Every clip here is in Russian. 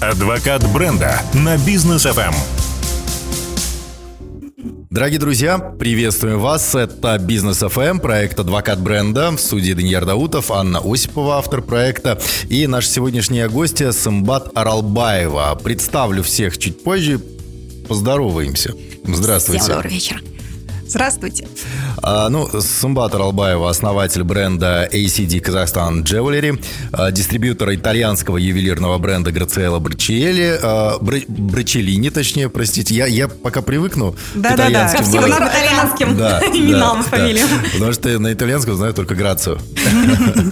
Адвокат бренда на бизнес FM. Дорогие друзья, приветствуем вас. Это Бизнес ФМ, проект «Адвокат бренда». В студии Даниил Даутов, Анна Осипова, автор проекта. И наша сегодняшняя гостья Самбат Аралбаева. Представлю всех чуть позже. Поздороваемся. Здравствуйте. Всем добрый вечер. Здравствуйте. А, ну, Сумбат Ралбаева, основатель бренда ACD Казахстан Jewelry, а, дистрибьютор итальянского ювелирного бренда Грациэлла Брачелли, а, Брачеллини, точнее, простите. Я, я пока привыкну да, к итальянским. Да, да, всем итальянским да, именам, да, фамилиям. Да, потому что на итальянском знаю только Грацию.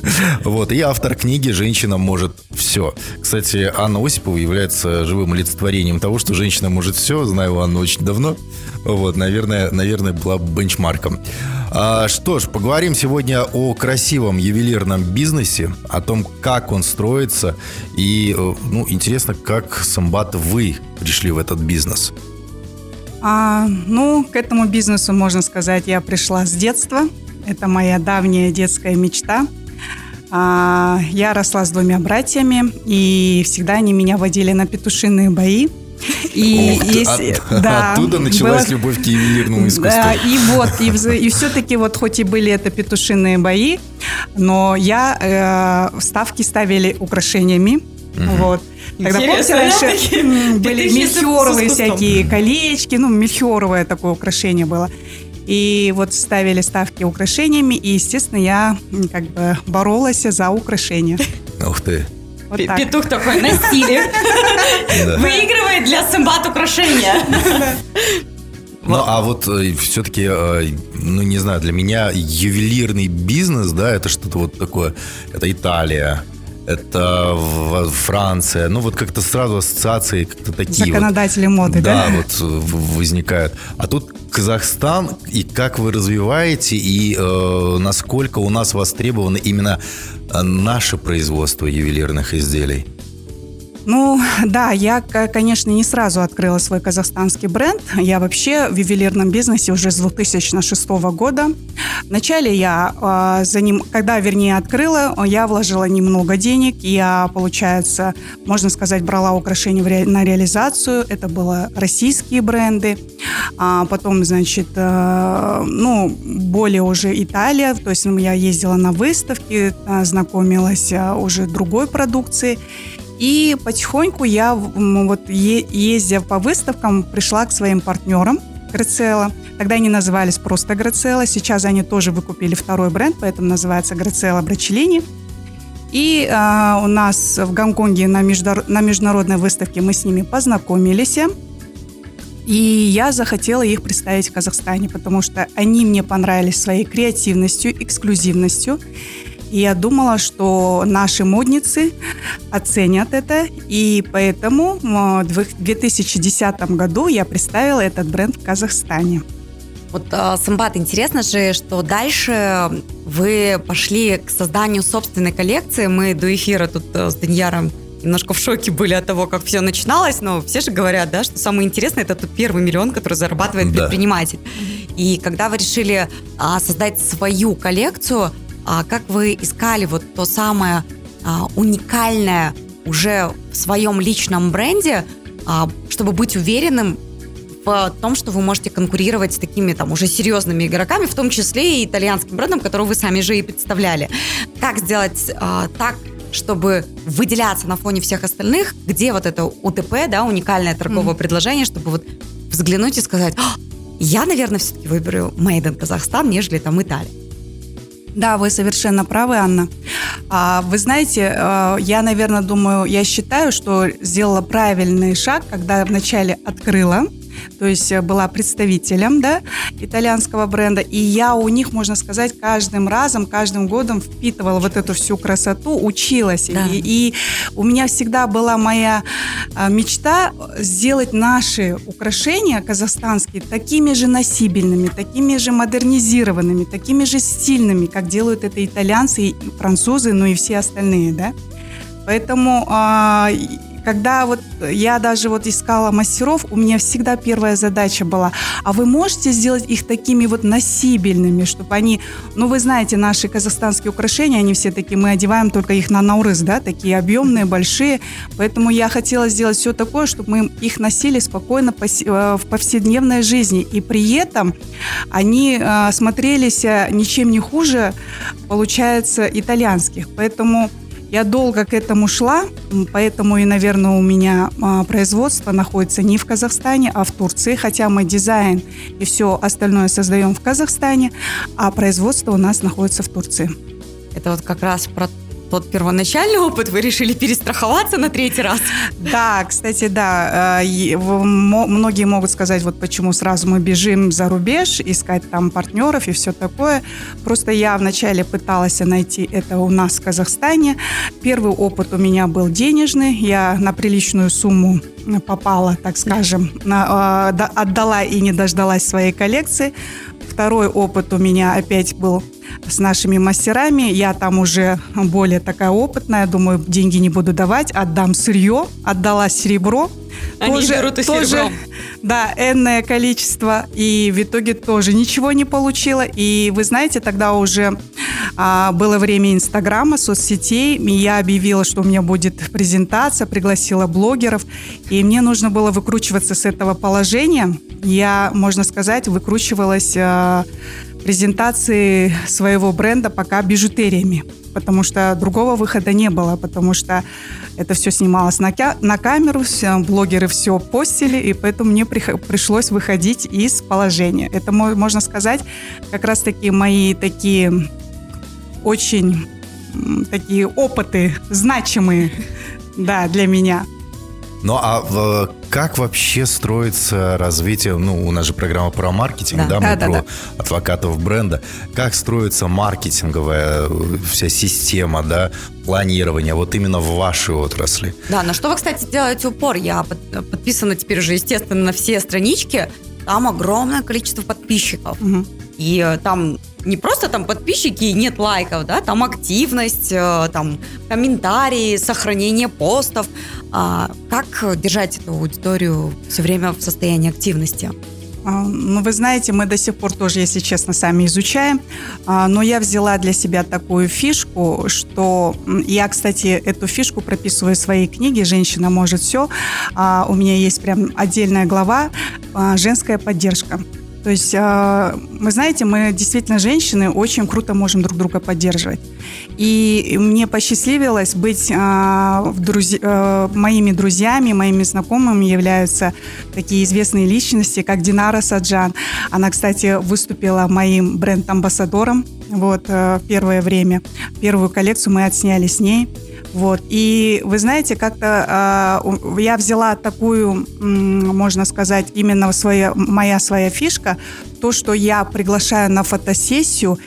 Вот, и автор книги «Женщина может все». Кстати, Анна Осипова является живым олицетворением того, что женщина может все. Знаю Анну очень давно. Вот, наверное, наверное, была бенчмарком. А, что ж, поговорим сегодня о красивом ювелирном бизнесе, о том, как он строится. И, э, ну, интересно, как, Самбат, вы пришли в этот бизнес? А, ну, к этому бизнесу, можно сказать, я пришла с детства. Это моя давняя детская мечта. А, я росла с двумя братьями, и всегда они меня водили на петушиные бои. И Ох, если, от, да, оттуда началась было, любовь к ювелирному искусству. Да, и вот, и, и все-таки вот хоть и были это петушиные бои, но я э, ставки ставили украшениями. Угу. Вот. Тогда, помните, раньше были мельхиоровые всякие колечки, ну, мельхиоровое такое украшение было. И вот ставили ставки украшениями, и, естественно, я как бы боролась за украшения. Ух ты. Вот так. Петух такой на стиле. Выигрывает для сымбат украшения. Ну, а вот э, все-таки, э, ну, не знаю, для меня ювелирный бизнес, да, это что-то вот такое, это Италия, это Франция, ну вот как-то сразу ассоциации как-то такие Законодатели вот, моды, да? Да, вот возникают. А тут Казахстан, и как вы развиваете, и э, насколько у нас востребовано именно э, наше производство ювелирных изделий? Ну, да, я, конечно, не сразу открыла свой казахстанский бренд. Я вообще в ювелирном бизнесе уже с 2006 года. Вначале я э, за ним, когда, вернее, открыла, я вложила немного денег. Я, получается, можно сказать, брала украшения ре, на реализацию. Это были российские бренды. А потом, значит, э, ну, более уже Италия. То есть я ездила на выставки, э, знакомилась э, уже другой продукцией. И потихоньку я, вот ездя по выставкам, пришла к своим партнерам Грацела. Тогда они назывались просто Грацела. Сейчас они тоже выкупили второй бренд, поэтому называется Грацела Брачелини. И э, у нас в Гонконге на, междур... на международной выставке мы с ними познакомились. И я захотела их представить в Казахстане, потому что они мне понравились своей креативностью, эксклюзивностью. И я думала, что наши модницы оценят это, и поэтому в 2010 году я представила этот бренд в Казахстане. Вот, а, Самбат, интересно же, что дальше вы пошли к созданию собственной коллекции. Мы до эфира тут э, с Даньяром немножко в шоке были от того, как все начиналось, но все же говорят, да, что самое интересное это тот первый миллион, который зарабатывает да. предприниматель. И когда вы решили а, создать свою коллекцию, а как вы искали вот то самое а, уникальное уже в своем личном бренде, а, чтобы быть уверенным в том, что вы можете конкурировать с такими там уже серьезными игроками, в том числе и итальянским брендом, который вы сами же и представляли. Как сделать а, так, чтобы выделяться на фоне всех остальных, где вот это УТП, да, уникальное торговое mm-hmm. предложение, чтобы вот взглянуть и сказать, я, наверное, все-таки выберу Made in Казахстан, нежели там Италия. Да, вы совершенно правы, Анна. А, вы знаете, э, я, наверное, думаю, я считаю, что сделала правильный шаг, когда вначале открыла то есть э, была представителем да, итальянского бренда, и я у них, можно сказать, каждым разом, каждым годом впитывала вот эту всю красоту, училась. Да. И, и у меня всегда была моя э, мечта сделать наши украшения казахстанские такими же носибельными, такими же модернизированными, такими же стильными, как делают это итальянцы и французы, ну и все остальные, да. Поэтому а, когда вот я даже вот искала мастеров, у меня всегда первая задача была, а вы можете сделать их такими вот носибельными, чтобы они, ну вы знаете, наши казахстанские украшения, они все такие, мы одеваем только их на наурыз, да, такие объемные, большие, поэтому я хотела сделать все такое, чтобы мы их носили спокойно э, в повседневной жизни, и при этом они э, смотрелись э, ничем не хуже, получается, итальянских, поэтому я долго к этому шла, поэтому и, наверное, у меня а, производство находится не в Казахстане, а в Турции, хотя мы дизайн и все остальное создаем в Казахстане, а производство у нас находится в Турции. Это вот как раз про тот первоначальный опыт вы решили перестраховаться на третий раз? Да, кстати, да. Э, многие могут сказать, вот почему сразу мы бежим за рубеж, искать там партнеров и все такое. Просто я вначале пыталась найти это у нас в Казахстане. Первый опыт у меня был денежный. Я на приличную сумму попала, так скажем, э, отдала и не дождалась своей коллекции. Второй опыт у меня опять был с нашими мастерами. Я там уже более такая опытная, думаю, деньги не буду давать, отдам сырье, отдала серебро. Они тоже, берут и тоже, серебром. Да, энное количество. И в итоге тоже ничего не получила. И вы знаете, тогда уже а, было время Инстаграма, соцсетей. И я объявила, что у меня будет презентация, пригласила блогеров. И мне нужно было выкручиваться с этого положения. Я, можно сказать, выкручивалась а, презентации своего бренда пока бижутериями, потому что другого выхода не было, потому что это все снималось на, на камеру, все, блогеры все постили, и поэтому мне при, пришлось выходить из положения. Это, можно сказать, как раз-таки мои такие очень такие опыты значимые да, для меня. Ну а как вообще строится развитие, ну, у нас же программа про маркетинг, да, да, мы да, про да. адвокатов бренда. Как строится маркетинговая э, вся система, да, планирования вот именно в вашей отрасли? Да, на что вы, кстати, делаете упор? Я подписана теперь уже, естественно, на все странички. Там огромное количество подписчиков. Угу. И э, там не просто там подписчики нет лайков, да, там активность, э, там комментарии, сохранение постов. А как держать эту аудиторию все время в состоянии активности? А, ну, вы знаете, мы до сих пор тоже, если честно, сами изучаем. А, но я взяла для себя такую фишку, что я, кстати, эту фишку прописываю в своей книге «Женщина может все». А, у меня есть прям отдельная глава «Женская поддержка». То есть, а, вы знаете, мы действительно женщины очень круто можем друг друга поддерживать. И мне посчастливилось быть а, друзь... А, моими друзьями, моими знакомыми являются такие известные личности, как Динара Саджан. Она, кстати, выступила моим бренд-амбассадором вот, в первое время. Первую коллекцию мы отсняли с ней. Вот. И вы знаете, как-то э, я взяла такую, можно сказать, именно своя, моя своя фишка, то, что я приглашаю на фотосессию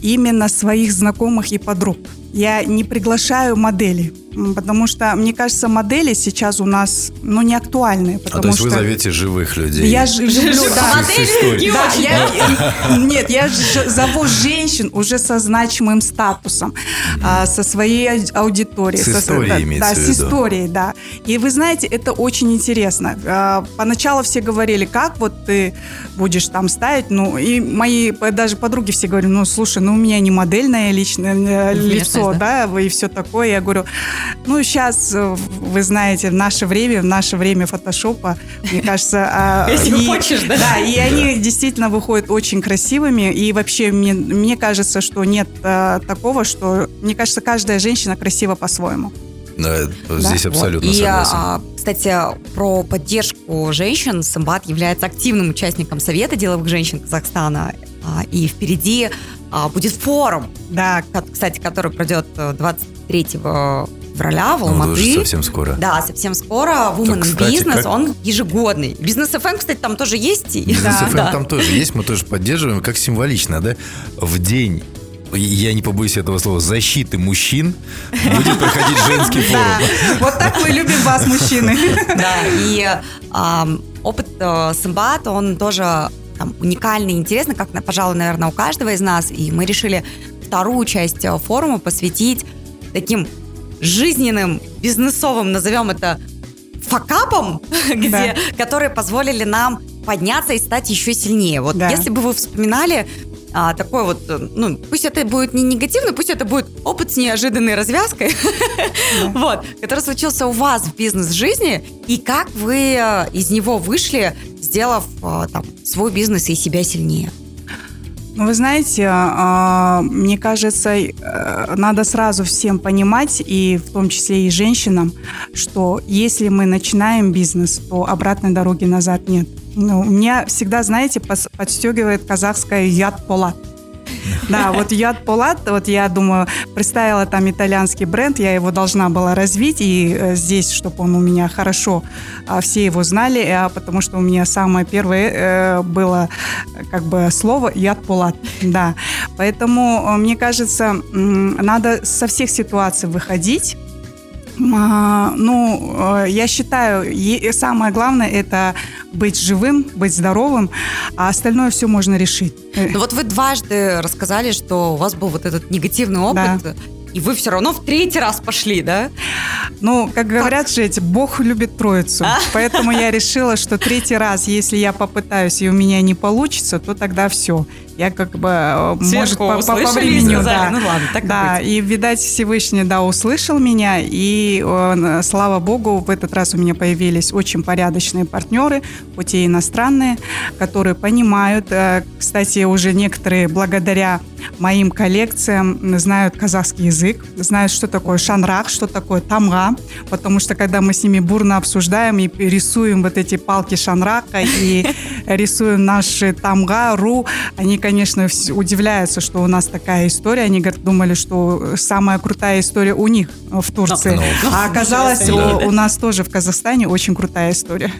именно своих знакомых и подруг. Я не приглашаю моделей потому что, мне кажется, модели сейчас у нас, ну, не актуальны. А то есть что... вы зовете живых людей? Я ж, люблю, да. Модели да, я, Нет, я зову женщин уже со значимым статусом, а, со своей аудиторией. С со, историей Да, с историей, да. И вы знаете, это очень интересно. А, поначалу все говорили, как вот ты будешь там ставить, ну, и мои даже подруги все говорили, ну, слушай, ну, у меня не модельное личное э, лицо, да, и все такое. Я говорю, ну, сейчас, э, вы знаете, в наше время, в наше время фотошопа, мне кажется... А, Если хочешь, да? Да, и они действительно выходят очень красивыми, и вообще мне, мне кажется, что нет а, такого, что, мне кажется, каждая женщина красива по-своему. Да, здесь да. абсолютно вот. согласен. И, а, кстати, про поддержку женщин Самбат является активным участником Совета деловых женщин Казахстана. А, и впереди будет форум, да, кстати, который пройдет 23 э, февраля в ну, Алматы. Ну, совсем скоро. Да, совсем скоро. Women так, кстати, Business, как... он ежегодный. Бизнес FM, кстати, там тоже есть. Бизнес FM да. там тоже есть, мы тоже поддерживаем. Как символично, да? В день я не побоюсь этого слова, защиты мужчин будет проходить женский форум. Вот так мы любим вас, мужчины. Да, и опыт э, Сымбат, он тоже там, уникальный и интересный, как, пожалуй, наверное, у каждого из нас. И мы решили вторую часть э, форума посвятить таким жизненным, бизнесовым, назовем это, факапам, где, которые позволили нам подняться и стать еще сильнее. Вот Да. если бы вы вспоминали а, такой вот, э, ну, пусть это будет не негативный, пусть это будет опыт с неожиданной развязкой, вот, который случился у вас в бизнес-жизни, и как вы э, из него вышли, сделав э, там свой бизнес и себя сильнее. Вы знаете, а, мне кажется, э, надо сразу всем понимать, и в том числе и женщинам, что если мы начинаем бизнес, то обратной дороги назад нет. Ну, меня всегда, знаете, подстегивает казахская «яд полат». Да, вот Яд Полат, вот я думаю, представила там итальянский бренд, я его должна была развить, и э, здесь, чтобы он у меня хорошо, а, все его знали, а, потому что у меня самое первое э, было как бы слово Яд Полат, да. Поэтому, э, мне кажется, надо со всех ситуаций выходить, а, Ну, я считаю, самое главное это быть живым, быть здоровым, а остальное все можно решить. Ну вот вы дважды рассказали, что у вас был вот этот негативный опыт, и вы все равно в третий раз пошли, да? Ну, как говорят же эти, Бог любит троицу. Поэтому я решила, что третий раз, если я попытаюсь и у меня не получится, то тогда все. Я как бы, э, может, Сверху по, по- по услышали и времени, сказали, да. ну ладно, так и Да, быть. и, видать, Всевышний, да, услышал меня, и, э, слава Богу, в этот раз у меня появились очень порядочные партнеры, хоть и иностранные, которые понимают, э, кстати, уже некоторые благодаря моим коллекциям знают казахский язык, знают, что такое шанрах, что такое тамга, потому что когда мы с ними бурно обсуждаем и рисуем вот эти палки шанрака и рисуем наши тамга, ру, они, конечно, удивляются, что у нас такая история. Они говорят, думали, что самая крутая история у них э, в Турции. Ну, а оказалось, ничего себе. у, у нас тоже в Казахстане очень крутая история.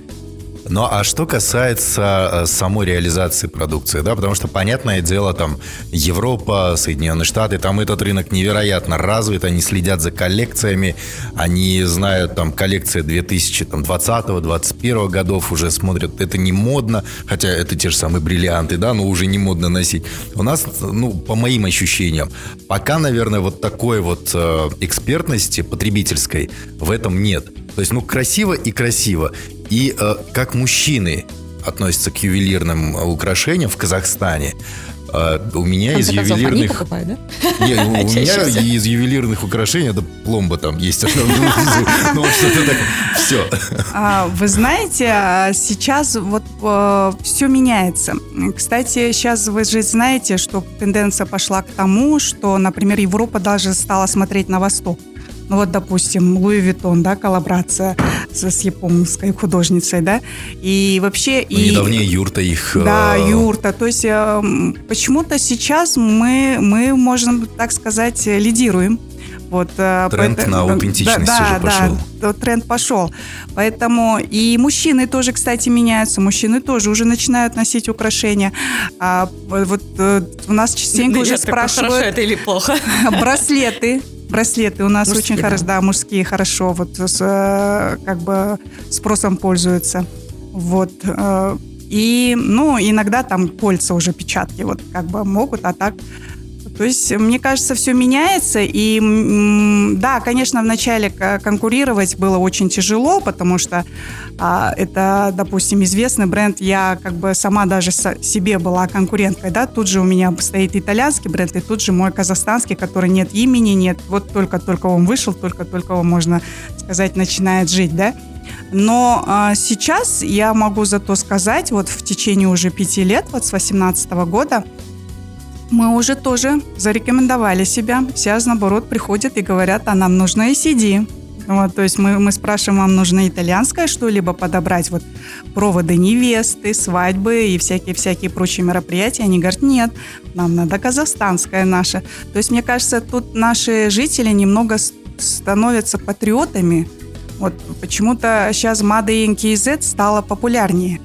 Ну, а что касается э, самой реализации продукции, да, потому что, понятное дело, там, Европа, Соединенные Штаты, там этот рынок невероятно развит, они следят за коллекциями, они знают, там, коллекция 2020-2021 годов уже смотрят, это не модно, хотя это те же самые бриллианты, да, но уже не модно носить. У нас, ну, по моим ощущениям, пока, наверное, вот такой вот э, экспертности потребительской в этом нет. То есть, ну, красиво и красиво. И э, как мужчины относятся к ювелирным э, украшениям в Казахстане, э, у меня из ювелирных... покупают, да? Не, у Чаще меня из ювелирных украшений, это пломба там есть. Ну, что-то так. Все. А, Вы знаете, а, сейчас вот все меняется. Кстати, сейчас вы же знаете, что тенденция пошла к тому, что, например, Европа даже стала смотреть на восток. Ну вот, допустим, Луи Виттон, да, коллаборация с, с японской художницей, да, и вообще... Ну, и... недавнее юрта их... Да, э, юрта. То есть э, м, почему-то сейчас мы, мы, можно так сказать, э, лидируем. Вот, э, Тренд поэто- на аутентичность да, уже да, пошел. Да, тренд пошел. Поэтому и мужчины тоже, кстати, меняются. Мужчины тоже уже начинают носить украшения. А, вот э, у нас частенько уже Нет, такое Хорошо спрашивают это или плохо? браслеты. Браслеты у нас Мужские, очень да. хорошо, да, мужские хорошо, вот с, э, как бы спросом пользуются. Вот. э, И, ну, иногда там кольца уже печатки вот как бы могут, а так то есть, мне кажется, все меняется. И да, конечно, вначале к- конкурировать было очень тяжело, потому что а, это, допустим, известный бренд. Я как бы сама даже себе была конкуренткой, да. Тут же у меня стоит итальянский бренд, и тут же мой казахстанский, который нет имени, нет. Вот только-только он вышел, только-только он, можно сказать, начинает жить, да. Но а, сейчас я могу зато сказать, вот в течение уже пяти лет, вот с 18 года, мы уже тоже зарекомендовали себя. Сейчас, наоборот, приходят и говорят, а нам нужно ACD. Вот, то есть мы, мы спрашиваем, вам нужно итальянское что-либо подобрать, вот проводы невесты, свадьбы и всякие-всякие прочие мероприятия. Они говорят, нет, нам надо казахстанское наше. То есть, мне кажется, тут наши жители немного становятся патриотами. Вот почему-то сейчас in KZ стало популярнее.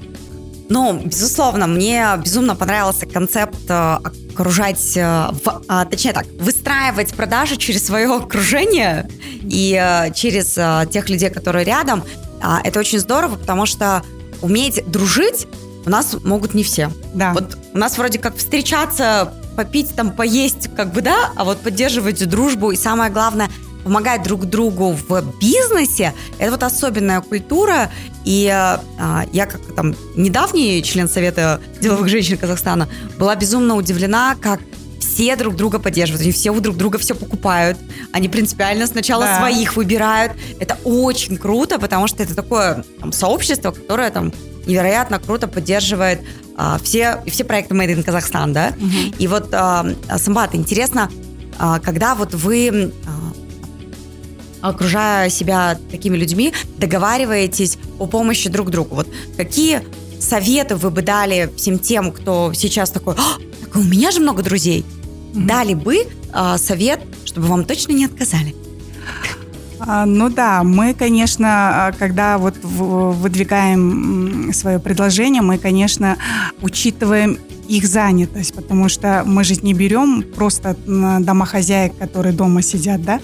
Ну, безусловно, мне безумно понравился концепт э, окружать, э, в- а, точнее так, выстраивать продажи через свое окружение и э, через э, тех людей, которые рядом. А, Это очень здорово, потому что уметь дружить у нас могут не все. Да. Вот у нас вроде как встречаться, попить, там, поесть, как бы, да, а вот поддерживать дружбу и самое главное, помогать друг другу в бизнесе, это вот особенная культура. И а, я, как там недавний член Совета деловых женщин Казахстана, была безумно удивлена, как все друг друга поддерживают, они все у друг друга все покупают, они принципиально сначала да. своих выбирают. Это очень круто, потому что это такое там, сообщество, которое там невероятно круто поддерживает а, все, все проекты Made in Казахстан, да? Угу. И вот, а, Самбат, интересно, а, когда вот вы, а, окружая себя такими людьми, договариваетесь о помощи друг другу, вот какие советы вы бы дали всем тем, кто сейчас такой, а, так у меня же много друзей, угу. дали бы а, совет, чтобы вам точно не отказали? А, ну да, мы, конечно, когда вот выдвигаем свое предложение, мы, конечно, учитываем их занятость, потому что мы же не берем просто домохозяек, которые дома сидят, да,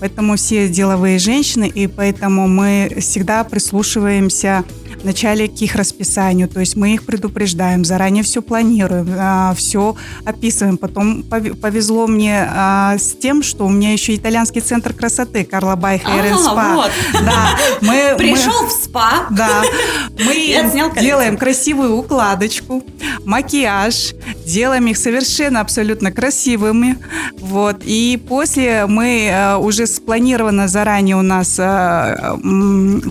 Поэтому все деловые женщины, и поэтому мы всегда прислушиваемся вначале к их расписанию, то есть мы их предупреждаем, заранее все планируем, а, все описываем. Потом повезло мне а, с тем, что у меня еще итальянский центр красоты Карла Бай Hair а, Spa. Вот. Да, мы, Пришел мы, в спа. Да, мы делаем красивую укладочку, макияж, делаем их совершенно абсолютно красивыми. Вот. И после мы э, уже спланирована заранее у нас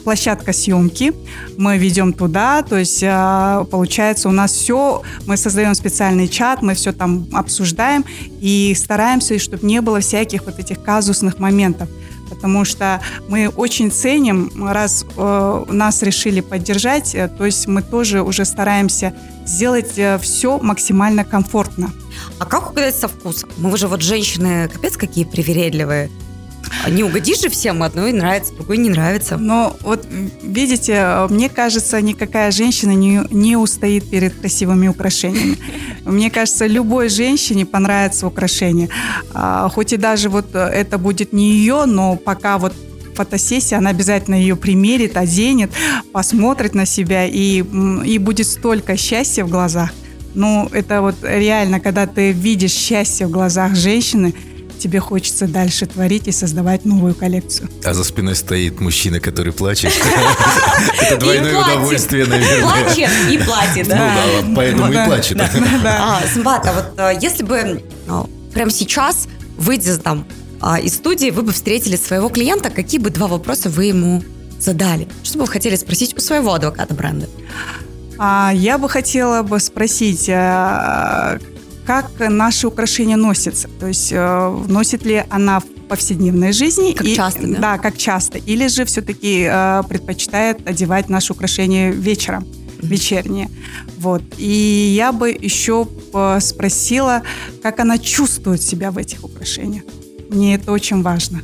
площадка съемки. Мы ведем туда, то есть э, получается у нас все, мы создаем специальный чат, мы все там обсуждаем и стараемся, чтобы не было всяких вот этих казусных моментов потому что мы очень ценим, раз э, нас решили поддержать, э, то есть мы тоже уже стараемся сделать э, все максимально комфортно. А как угадать со вкусом? Мы же вот женщины капец какие привередливые. Не угодишь же всем, одной нравится, другой не нравится. Но вот видите, мне кажется, никакая женщина не, не устоит перед красивыми украшениями. Мне кажется, любой женщине понравится украшение. А, хоть и даже вот это будет не ее, но пока вот фотосессия, она обязательно ее примерит, оденет, посмотрит на себя, и, и будет столько счастья в глазах. Ну, это вот реально, когда ты видишь счастье в глазах женщины, тебе хочется дальше творить и создавать новую коллекцию. А за спиной стоит мужчина, который плачет. Это двойное удовольствие, наверное. Плачет и платит, да? Ну да, поэтому и плачет. А, Симбат, а вот э, если бы ну, прямо сейчас, выйдя там а, из студии, вы бы встретили своего клиента, какие бы два вопроса вы ему задали? Что бы вы хотели спросить у своего адвоката бренда? А, я бы хотела бы спросить, а, как наши украшения носятся. То есть э, носит ли она в повседневной жизни. Как и, часто, да? Да, как часто. Или же все-таки э, предпочитает одевать наши украшения вечером, вечерние. Вот. И я бы еще спросила, как она чувствует себя в этих украшениях. Мне это очень важно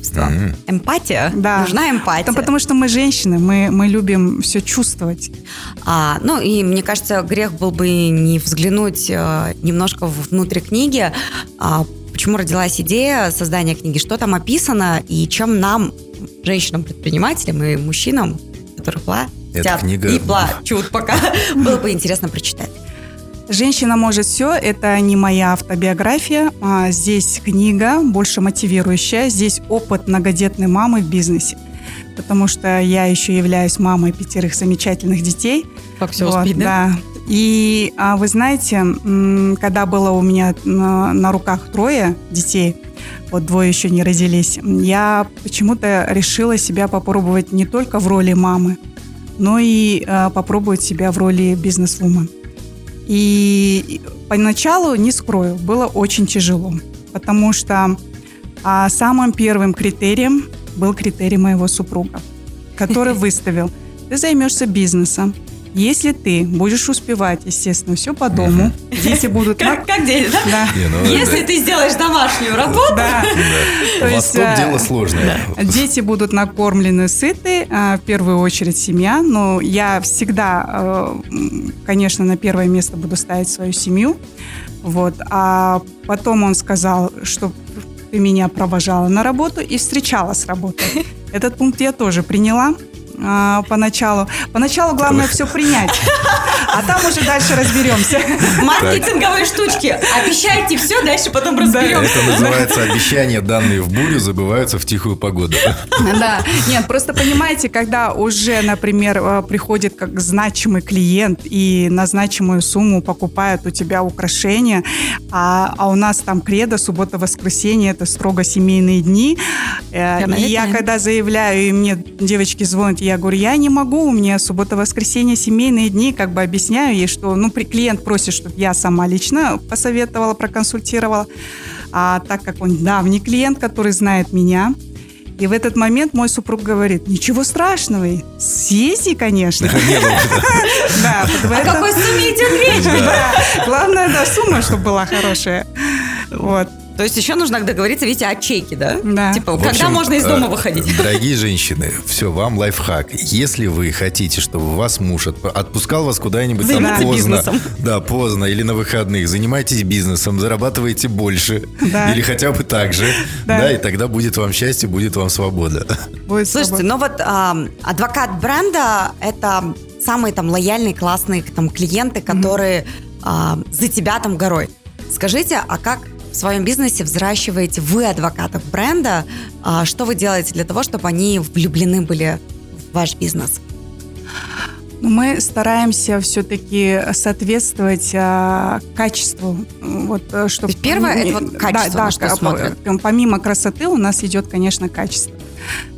чувства. Mm-hmm. Эмпатия? Да. Нужна эмпатия. Потому, потому что мы женщины, мы, мы любим все чувствовать. А, ну и мне кажется, грех был бы не взглянуть а, немножко внутрь книги, а, почему родилась идея создания книги, что там описано и чем нам, женщинам-предпринимателям и мужчинам, которых Эта книга... и плачут пока, было бы интересно прочитать. «Женщина может все» — это не моя автобиография. А здесь книга, больше мотивирующая. Здесь опыт многодетной мамы в бизнесе. Потому что я еще являюсь мамой пятерых замечательных детей. Как все вот, успеть, да? да? И а вы знаете, когда было у меня на, на руках трое детей, вот двое еще не родились, я почему-то решила себя попробовать не только в роли мамы, но и а, попробовать себя в роли бизнес-вумен. И поначалу, не скрою, было очень тяжело, потому что а, самым первым критерием был критерий моего супруга, который выставил, ты займешься бизнесом, если ты будешь успевать, естественно, все по дому, дети будут... Как, как дети, да? да. Не, ну, Если да. ты сделаешь домашнюю работу... Да. да. То Восток есть, дело сложное. Да. Дети будут накормлены, сыты, а, в первую очередь семья, но я всегда, э, конечно, на первое место буду ставить свою семью. Вот. А потом он сказал, что ты меня провожала на работу и встречала с работой. Этот пункт я тоже приняла. А, поначалу. Поначалу главное все принять, а там уже дальше разберемся. Маркетинговые штучки. Обещайте все, дальше потом разберемся. Это называется обещания, данные в бурю, забываются в тихую погоду. Да, нет, просто понимаете, когда уже, например, э, приходит как значимый клиент и на значимую сумму покупают у тебя украшения, а, а у нас там кредо, суббота, воскресенье, это строго семейные дни. Э, и я когда заявляю, и мне девочки звонят, я говорю, я не могу, у меня суббота, воскресенье, семейные дни, как бы объясняю ей, что, ну, клиент просит, чтобы я сама лично посоветовала, проконсультировала. А так как он давний клиент, который знает меня, и в этот момент мой супруг говорит, ничего страшного, съезди, конечно. Да, О какой сумме идет речь? Главное, да, сумма, чтобы была хорошая. Вот. То есть еще нужно договориться, видите, о чеке, да? Да. Типа, в когда можно из дома э, выходить? Дорогие женщины, все, вам лайфхак. Если вы хотите, чтобы вас муж отпускал вас куда-нибудь там поздно, бизнесом. да, поздно или на выходных, занимайтесь бизнесом, зарабатывайте больше да. или хотя бы так же, да. да, и тогда будет вам счастье, будет вам свобода. Будет Слушайте, свобода. ну вот а, адвокат бренда это самые там лояльные, классные там клиенты, которые mm-hmm. а, за тебя там горой. Скажите, а как своем бизнесе взращиваете вы адвокатов бренда. А что вы делаете для того, чтобы они влюблены были в ваш бизнес? Мы стараемся все-таки соответствовать а, качеству. Вот, э, чтобы, первое это вот качество, да, да, что смотрят. Помимо красоты у нас идет, конечно, качество.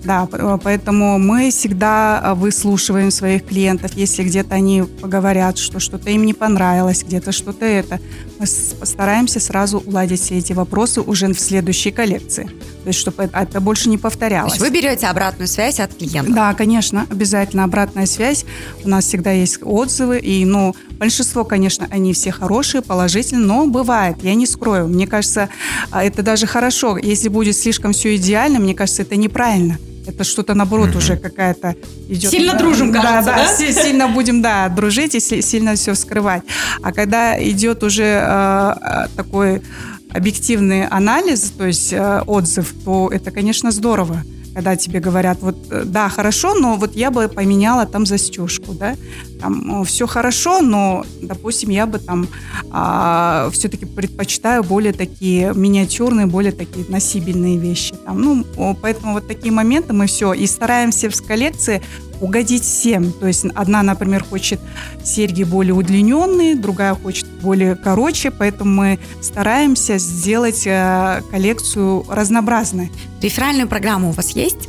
Да, э, поэтому мы всегда э, выслушиваем своих клиентов. Если где-то они поговорят, что что-то им не понравилось, где-то что-то это, мы постараемся сразу уладить все эти вопросы уже в следующей коллекции. То есть, чтобы это, больше не повторялось. То есть вы берете обратную связь от клиента? Да, конечно, обязательно обратная связь. У нас всегда есть отзывы, и, ну, большинство, конечно, они все хорошие, положительные, но бывает, я не скрою. Мне кажется, а, это даже хорошо. Если будет слишком все идеально, мне кажется, это неправильно. Это что-то, наоборот, mm-hmm. уже какая-то идет. Сильно дружим, кажется, да? Да, да? сильно будем, да, дружить и сильно все скрывать. А когда идет уже э, э, такой объективный анализ, то есть э, отзыв, то это, конечно, здорово когда тебе говорят, вот э, да, хорошо, но вот я бы поменяла там застежку, да, там все хорошо, но, допустим, я бы там а, все-таки предпочитаю более такие миниатюрные, более такие носибельные вещи, там, ну, поэтому вот такие моменты мы все и стараемся в коллекции угодить всем. То есть одна, например, хочет серьги более удлиненные, другая хочет более короче, поэтому мы стараемся сделать э, коллекцию разнообразной. Реферальную программу у вас есть?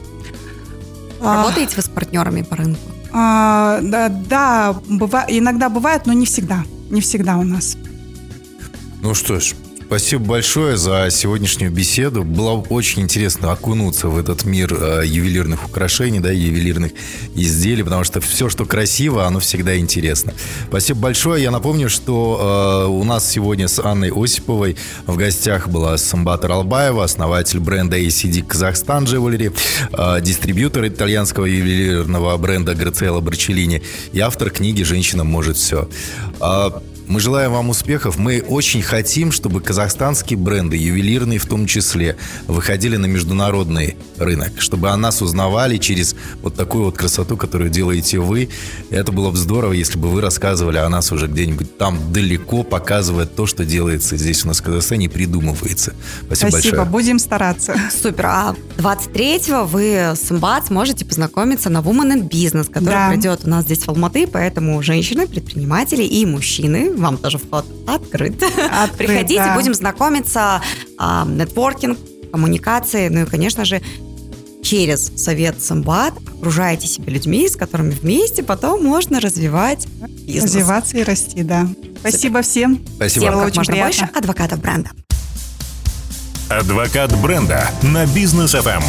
А. Работаете вы с партнерами по рынку? А, да, да быва, иногда бывает, но не всегда. Не всегда у нас. Ну что ж, Спасибо большое за сегодняшнюю беседу. Было очень интересно окунуться в этот мир э, ювелирных украшений, да, ювелирных изделий, потому что все, что красиво, оно всегда интересно. Спасибо большое. Я напомню, что э, у нас сегодня с Анной Осиповой в гостях была Самбата Ралбаева, основатель бренда ACD Казахстан Jewelry, э, дистрибьютор итальянского ювелирного бренда Грациэла Барчеллини и автор книги «Женщина может все». Э, мы желаем вам успехов. Мы очень хотим, чтобы казахстанские бренды, ювелирные в том числе, выходили на международный рынок, чтобы о нас узнавали через вот такую вот красоту, которую делаете вы. Это было бы здорово, если бы вы рассказывали о нас уже где-нибудь там далеко, показывая то, что делается здесь у нас в Казахстане и придумывается. Спасибо, Спасибо большое. будем стараться. Супер. А 23-го вы с МБАЦ можете познакомиться на Woman in Business, который да. пройдет у нас здесь в Алматы, поэтому женщины, предприниматели и мужчины вам тоже вход открыт. открыт Приходите, да. будем знакомиться, а, нетворкинг, коммуникации, ну и, конечно же, через совет Самбат окружаете себя людьми, с которыми вместе потом можно развивать бизнес. Развиваться и расти, да. Спасибо всем. Спасибо. Всем как можно приятно. больше адвокатов бренда. Адвокат бренда на бизнес FM.